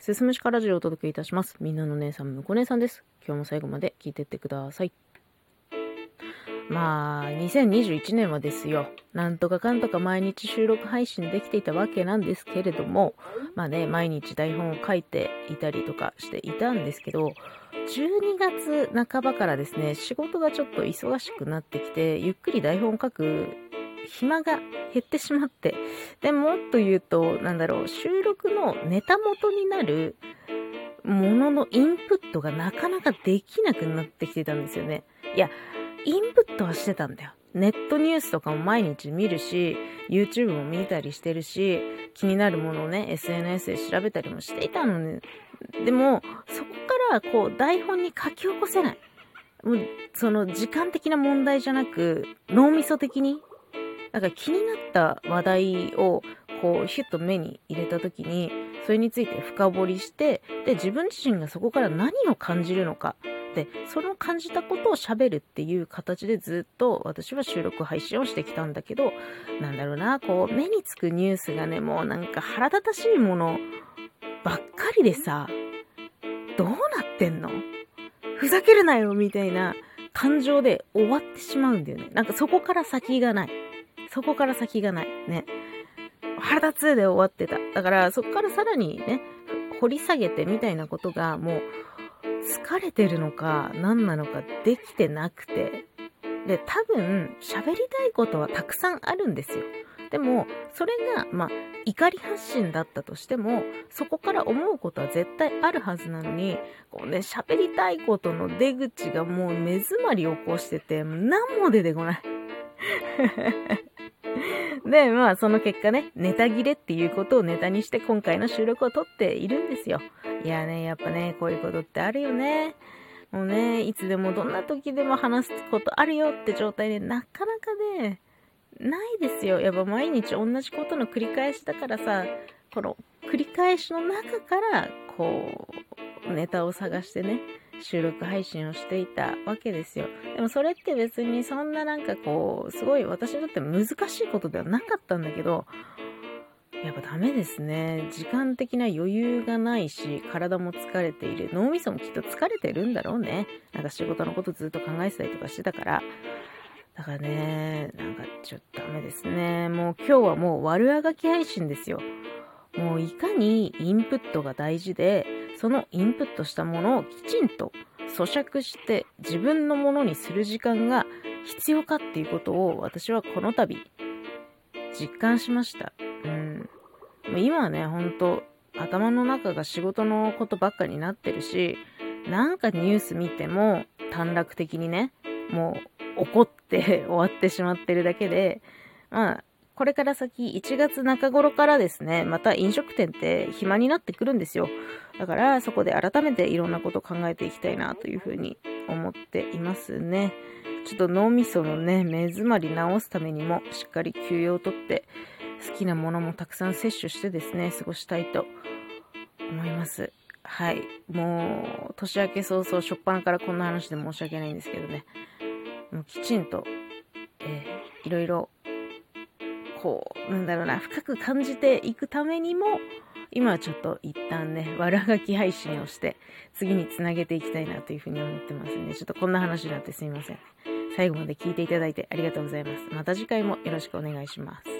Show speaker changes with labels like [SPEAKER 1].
[SPEAKER 1] すすむしかラジオをお届けいたします。みんなの姉さん、むこ姉さんです。今日も最後まで聞いてってください。まあ、2021年はですよ。なんとかかんとか毎日収録配信できていたわけなんですけれども、まあね、毎日台本を書いていたりとかしていたんですけど、12月半ばからですね、仕事がちょっと忙しくなってきて、ゆっくり台本を書く暇が減ってしまって、でもっと言うと、なんだろう、収録のネタ元になるもののインプットがなかなかできなくなってきてたんですよね。いや、インプットはしてたんだよ。ネットニュースとかも毎日見るし、YouTube も見たりしてるし、気になるものをね、SNS で調べたりもしていたのに、でも、そこからこう、台本に書き起こせない。もう、その時間的な問題じゃなく、脳みそ的に、なんか気になった話題を、こう、ヒュッと目に入れた時に、それについて深掘りして、で、自分自身がそこから何を感じるのか。で、その感じたことを喋るっていう形でずっと私は収録配信をしてきたんだけど、なんだろうな、こう、目につくニュースがね、もうなんか腹立たしいものばっかりでさ、どうなってんの？ふざけるなよみたいな感情で終わってしまうんだよね。なんかそこから先がない。そこから先がない。ね。腹立つで終わってた。だからそこからさらにね、掘り下げてみたいなことがもう疲れてるのか何なのかできてなくて。で、多分喋りたいことはたくさんあるんですよ。でも、それが、まあ、怒り発信だったとしても、そこから思うことは絶対あるはずなのに、こうね、喋りたいことの出口がもう目詰まり起こしてて、何も出てこない。で、まあ、その結果ね、ネタ切れっていうことをネタにして今回の収録を撮っているんですよ。いやね、やっぱね、こういうことってあるよね。もうね、いつでもどんな時でも話すことあるよって状態で、なかなかね、ないですよ。やっぱ毎日同じことの繰り返しだからさ、この繰り返しの中から、こう、ネタを探してね、収録配信をしていたわけですよ。でもそれって別にそんななんかこう、すごい私にとって難しいことではなかったんだけど、やっぱダメですね。時間的な余裕がないし、体も疲れている。脳みそもきっと疲れてるんだろうね。なんか仕事のことずっと考えてたりとかしてたから。だからね、なんかちょっとダメですね。もう今日はもう悪あがき配信ですよ。もういかにインプットが大事で、そのインプットしたものをきちんと咀嚼して自分のものにする時間が必要かっていうことを私はこの度実感しました。うん。今はね、ほんと頭の中が仕事のことばっかになってるし、なんかニュース見ても短絡的にね、もう怒って終わってしまってるだけで、まあ、これから先1月中頃からですね、また飲食店って暇になってくるんですよ。だからそこで改めていろんなこと考えていきたいなというふうに思っていますね。ちょっと脳みそのね、目詰まり直すためにもしっかり休養をとって、好きなものもたくさん摂取してですね、過ごしたいと思います。はい。もう、年明け早々、初っ端からこんな話で申し訳ないんですけどね。もうきちんと、えー、いろいろ、こう、なんだろうな、深く感じていくためにも、今はちょっと一旦ね、悪あがき配信をして、次につなげていきたいなというふうに思ってますんで、ちょっとこんな話になってすみません。最後まで聞いていただいてありがとうございます。また次回もよろしくお願いします。